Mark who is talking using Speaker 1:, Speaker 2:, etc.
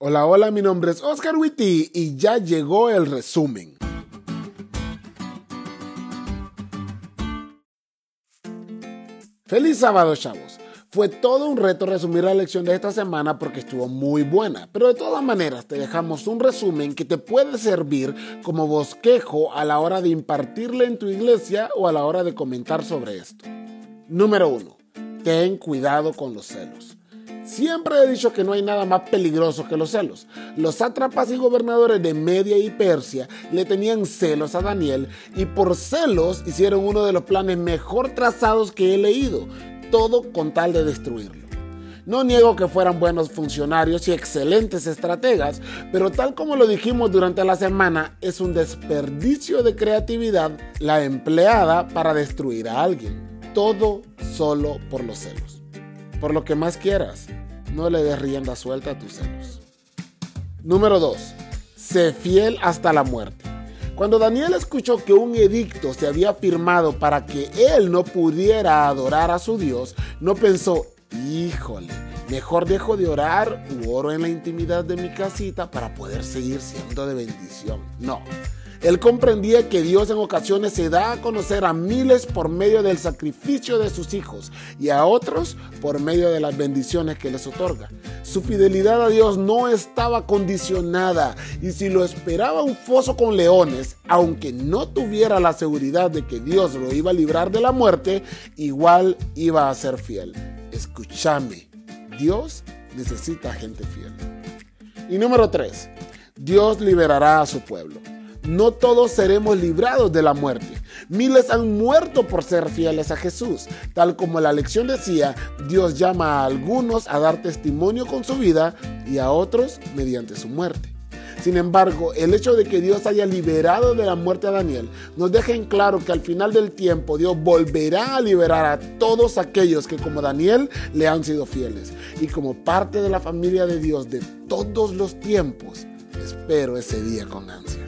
Speaker 1: Hola, hola, mi nombre es Oscar Witty y ya llegó el resumen. Feliz sábado, chavos. Fue todo un reto resumir la lección de esta semana porque estuvo muy buena, pero de todas maneras te dejamos un resumen que te puede servir como bosquejo a la hora de impartirle en tu iglesia o a la hora de comentar sobre esto. Número 1. Ten cuidado con los celos. Siempre he dicho que no hay nada más peligroso que los celos. Los sátrapas y gobernadores de Media y Persia le tenían celos a Daniel y por celos hicieron uno de los planes mejor trazados que he leído, todo con tal de destruirlo. No niego que fueran buenos funcionarios y excelentes estrategas, pero tal como lo dijimos durante la semana, es un desperdicio de creatividad la empleada para destruir a alguien. Todo solo por los celos por lo que más quieras, no le des rienda suelta a tus celos. Número 2. Sé fiel hasta la muerte. Cuando Daniel escuchó que un edicto se había firmado para que él no pudiera adorar a su Dios, no pensó, híjole, mejor dejo de orar u oro en la intimidad de mi casita para poder seguir siendo de bendición. No, él comprendía que Dios en ocasiones se da a conocer a miles por medio del sacrificio de sus hijos y a otros por medio de las bendiciones que les otorga. Su fidelidad a Dios no estaba condicionada y si lo esperaba un foso con leones, aunque no tuviera la seguridad de que Dios lo iba a librar de la muerte, igual iba a ser fiel. Escúchame, Dios necesita gente fiel. Y número 3, Dios liberará a su pueblo no todos seremos librados de la muerte. Miles han muerto por ser fieles a Jesús. Tal como la lección decía, Dios llama a algunos a dar testimonio con su vida y a otros mediante su muerte. Sin embargo, el hecho de que Dios haya liberado de la muerte a Daniel nos deja en claro que al final del tiempo Dios volverá a liberar a todos aquellos que como Daniel le han sido fieles. Y como parte de la familia de Dios de todos los tiempos, espero ese día con ansias.